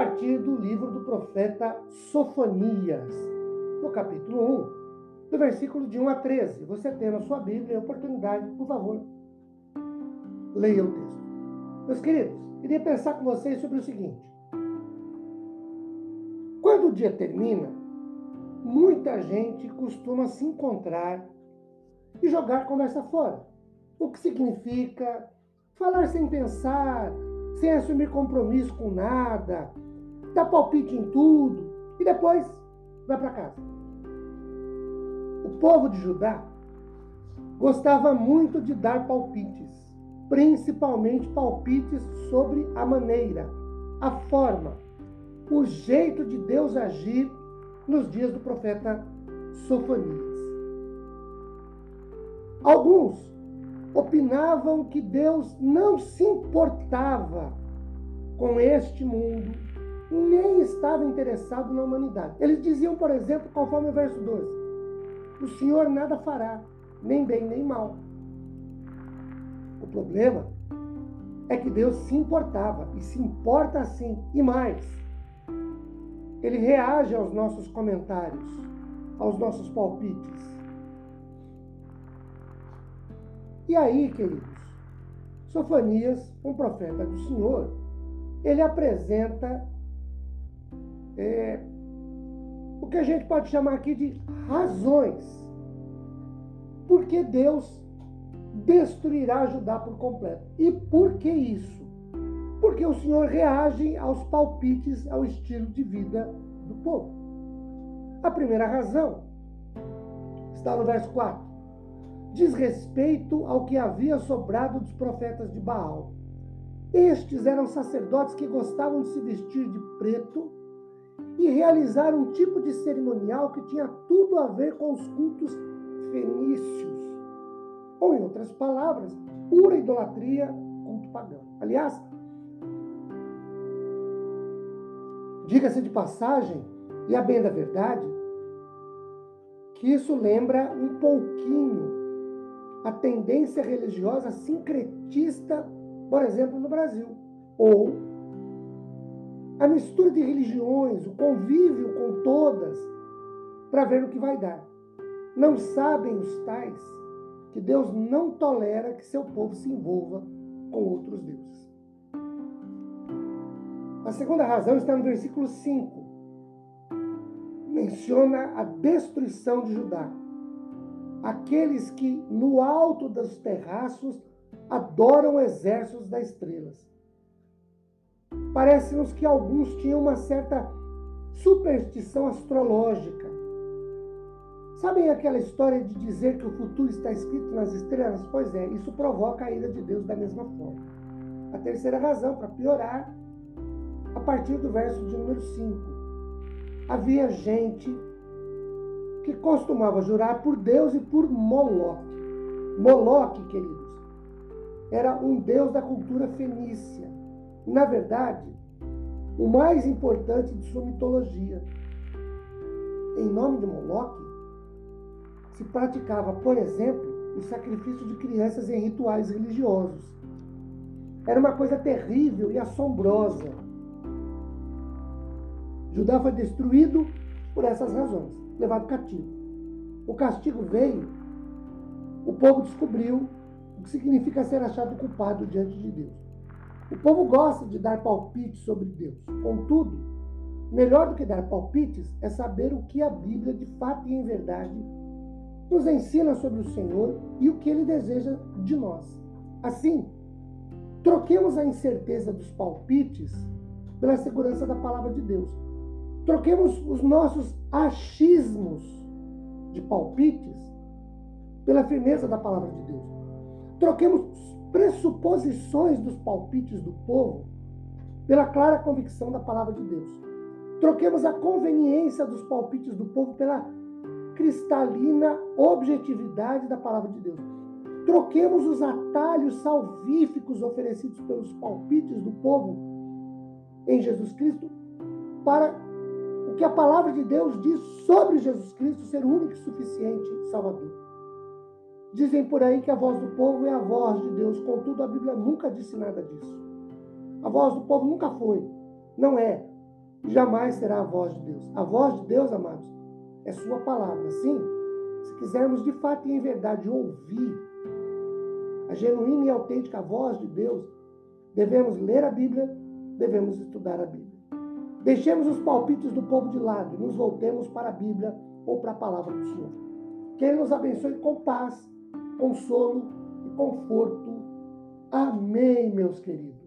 partir do livro do profeta Sofonias, no capítulo 1, do versículo de 1 a 13. Você tem na sua Bíblia a oportunidade, por favor, leia o texto. Meus queridos, queria pensar com vocês sobre o seguinte. Quando o dia termina, muita gente costuma se encontrar e jogar conversa fora. O que significa falar sem pensar, sem assumir compromisso com nada, dá palpite em tudo e depois vai para casa. O povo de Judá gostava muito de dar palpites, principalmente palpites sobre a maneira, a forma, o jeito de Deus agir nos dias do profeta Sofonias. Alguns opinavam que Deus não se importava com este mundo, nem estava interessado na humanidade. Eles diziam, por exemplo, conforme o verso 12: O Senhor nada fará, nem bem nem mal. O problema é que Deus se importava e se importa assim, e mais. Ele reage aos nossos comentários, aos nossos palpites. E aí, queridos, Sofanias, um profeta do Senhor, ele apresenta é, o que a gente pode chamar aqui de razões por que Deus destruirá Judá por completo. E por que isso? Porque o Senhor reage aos palpites, ao estilo de vida do povo. A primeira razão está no verso 4 diz respeito ao que havia sobrado dos profetas de Baal. Estes eram sacerdotes que gostavam de se vestir de preto e realizar um tipo de cerimonial que tinha tudo a ver com os cultos fenícios. Ou, em outras palavras, pura idolatria, culto pagão. Aliás, diga-se de passagem, e a bem da verdade, que isso lembra um pouquinho a tendência religiosa sincretista, por exemplo, no Brasil. Ou a mistura de religiões, o convívio com todas, para ver o que vai dar. Não sabem os tais que Deus não tolera que seu povo se envolva com outros deuses. A segunda razão está no versículo 5. Menciona a destruição de Judá aqueles que no alto dos terraços adoram exércitos das estrelas. Parece-nos que alguns tinham uma certa superstição astrológica. Sabem aquela história de dizer que o futuro está escrito nas estrelas? Pois é, isso provoca a ira de Deus da mesma forma. A terceira razão, para piorar, a partir do verso de número 5. Havia gente que costumava jurar por Deus e por Moloque. Moloque, queridos, era um deus da cultura fenícia. Na verdade, o mais importante de sua mitologia. Em nome de Moloque, se praticava, por exemplo, o sacrifício de crianças em rituais religiosos. Era uma coisa terrível e assombrosa. Judá foi destruído por essas razões levado cativo. O castigo veio, o povo descobriu o que significa ser achado culpado diante de Deus. O povo gosta de dar palpites sobre Deus. Contudo, melhor do que dar palpites é saber o que a Bíblia, de fato e em verdade, nos ensina sobre o Senhor e o que ele deseja de nós. Assim, troquemos a incerteza dos palpites pela segurança da palavra de Deus. Troquemos os nossos achismos de palpites pela firmeza da palavra de Deus. Troquemos pressuposições dos palpites do povo pela clara convicção da palavra de Deus. Troquemos a conveniência dos palpites do povo pela cristalina objetividade da palavra de Deus. Troquemos os atalhos salvíficos oferecidos pelos palpites do povo em Jesus Cristo para o que a palavra de Deus diz sobre Jesus Cristo ser o único e suficiente Salvador. Dizem por aí que a voz do povo é a voz de Deus, contudo a Bíblia nunca disse nada disso. A voz do povo nunca foi, não é, jamais será a voz de Deus. A voz de Deus, amados, é Sua palavra. Sim, se quisermos de fato e em verdade ouvir a genuína e autêntica voz de Deus, devemos ler a Bíblia, devemos estudar a Bíblia. Deixemos os palpites do povo de lado e nos voltemos para a Bíblia ou para a palavra do Senhor. Que Ele nos abençoe com paz, consolo e conforto. Amém, meus queridos.